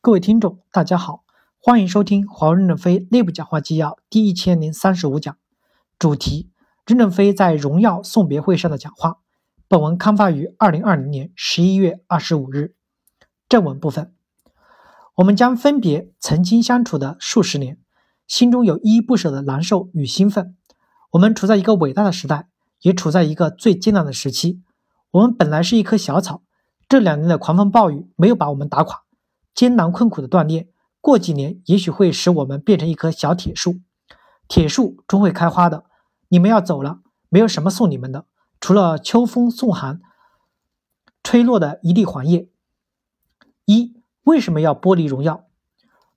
各位听众，大家好，欢迎收听华为任正非内部讲话纪要第一千零三十五讲，主题：任正非在荣耀送别会上的讲话。本文刊发于二零二零年十一月二十五日。正文部分，我们将分别曾经相处的数十年，心中有依依不舍的难受与兴奋。我们处在一个伟大的时代，也处在一个最艰难的时期。我们本来是一棵小草，这两年的狂风暴雨没有把我们打垮。艰难困苦的锻炼，过几年也许会使我们变成一棵小铁树。铁树终会开花的。你们要走了，没有什么送你们的，除了秋风送寒吹落的一地黄叶。一，为什么要剥离荣耀？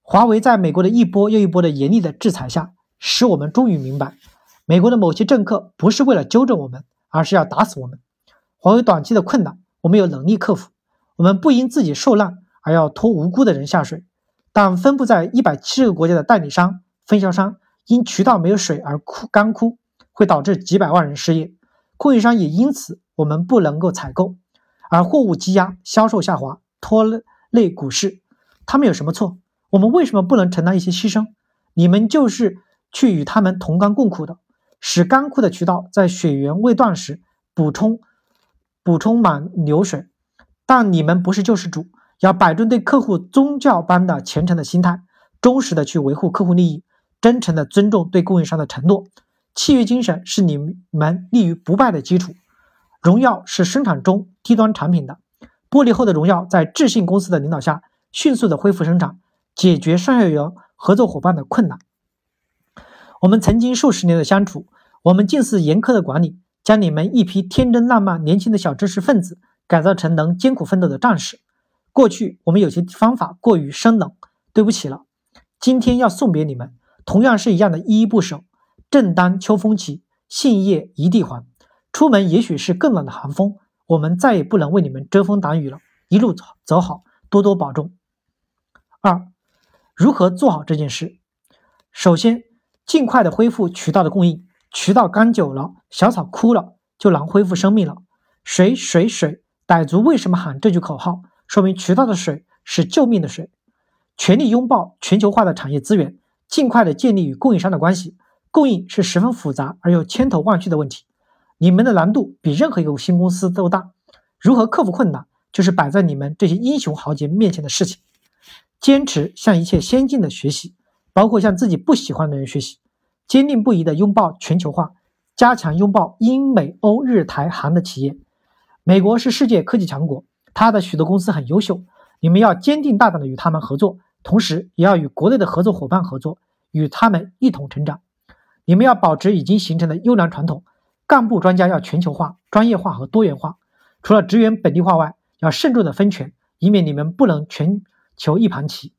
华为在美国的一波又一波的严厉的制裁下，使我们终于明白，美国的某些政客不是为了纠正我们，而是要打死我们。华为短期的困难，我们有能力克服，我们不因自己受难。而要拖无辜的人下水，但分布在一百七十个国家的代理商、分销商因渠道没有水而枯干枯，会导致几百万人失业。供应商也因此我们不能够采购，而货物积压、销售下滑，拖累股市。他们有什么错？我们为什么不能承担一些牺牲？你们就是去与他们同甘共苦的，使干枯的渠道在水源未断时补充补充满流水。但你们不是救世主。要摆正对客户宗教般的虔诚的心态，忠实的去维护客户利益，真诚的尊重对供应商的承诺。契约精神是你们立于不败的基础。荣耀是生产中低端产品的，剥离后的荣耀在智信公司的领导下，迅速的恢复生产，解决上下游合作伙伴的困难。我们曾经数十年的相处，我们近似严苛的管理，将你们一批天真烂漫、年轻的小知识分子改造成能艰苦奋斗的战士。过去我们有些方法过于生冷，对不起了。今天要送别你们，同样是一样的依依不舍。正当秋风起，杏叶一地黄。出门也许是更冷的寒风，我们再也不能为你们遮风挡雨了。一路走走好，多多保重。二，如何做好这件事？首先，尽快的恢复渠道的供应。渠道干久了，小草枯了，就难恢复生命了。水水水，傣族为什么喊这句口号？说明渠道的水是救命的水，全力拥抱全球化的产业资源，尽快的建立与供应商的关系。供应是十分复杂而又千头万绪的问题，你们的难度比任何一个新公司都大。如何克服困难，就是摆在你们这些英雄豪杰面前的事情。坚持向一切先进的学习，包括向自己不喜欢的人学习，坚定不移的拥抱全球化，加强拥抱英美欧日台韩的企业。美国是世界科技强国。他的许多公司很优秀，你们要坚定大胆的与他们合作，同时也要与国内的合作伙伴合作，与他们一同成长。你们要保持已经形成的优良传统，干部专家要全球化、专业化和多元化。除了职员本地化外，要慎重的分权，以免你们不能全球一盘棋。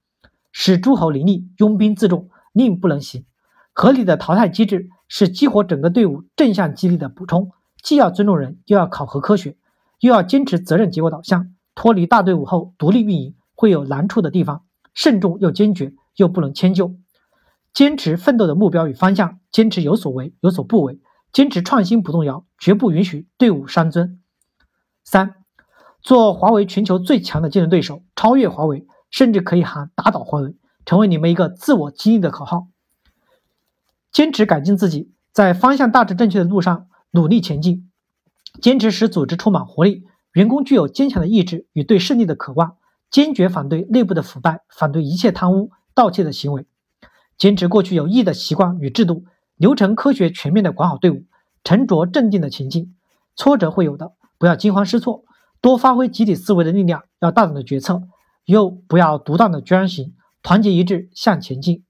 使诸侯林立，拥兵自重，令不能行。合理的淘汰机制是激活整个队伍正向激励的补充，既要尊重人，又要考核科学。又要坚持责任结果导向，脱离大队伍后独立运营会有难处的地方，慎重又坚决，又不能迁就。坚持奋斗的目标与方向，坚持有所为有所不为，坚持创新不动摇，绝不允许队伍伤尊。三，做华为全球最强的竞争对手，超越华为，甚至可以喊打倒华为，成为你们一个自我激励的口号。坚持改进自己，在方向大致正确的路上努力前进。坚持使组织充满活力，员工具有坚强的意志与对胜利的渴望，坚决反对内部的腐败，反对一切贪污盗窃的行为，坚持过去有益的习惯与制度，流程科学全面的管好队伍，沉着镇定的前进。挫折会有的，不要惊慌失措，多发挥集体思维的力量，要大胆的决策，又不要独断的专行，团结一致向前进。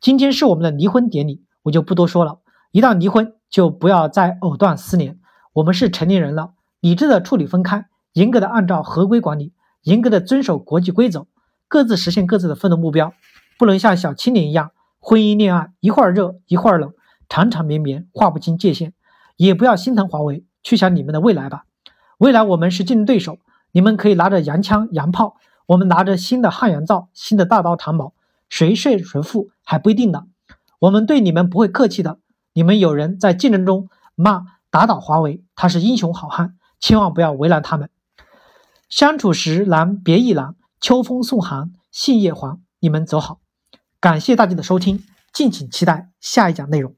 今天是我们的离婚典礼，我就不多说了。一旦离婚，就不要再藕断丝连。我们是成年人了，理智的处理分开，严格的按照合规管理，严格的遵守国际规则，各自实现各自的奋斗目标，不能像小青年一样，婚姻恋爱一会儿热一会儿冷，缠缠绵绵，划不清界限。也不要心疼华为，去想你们的未来吧。未来我们是竞争对手，你们可以拿着洋枪洋炮，我们拿着新的汉阳造、新的大刀长矛，谁胜谁负还不一定呢。我们对你们不会客气的。你们有人在竞争中骂。打倒华为，他是英雄好汉，千万不要为难他们。相处时难别亦难，秋风送寒，杏叶黄，你们走好。感谢大家的收听，敬请期待下一讲内容。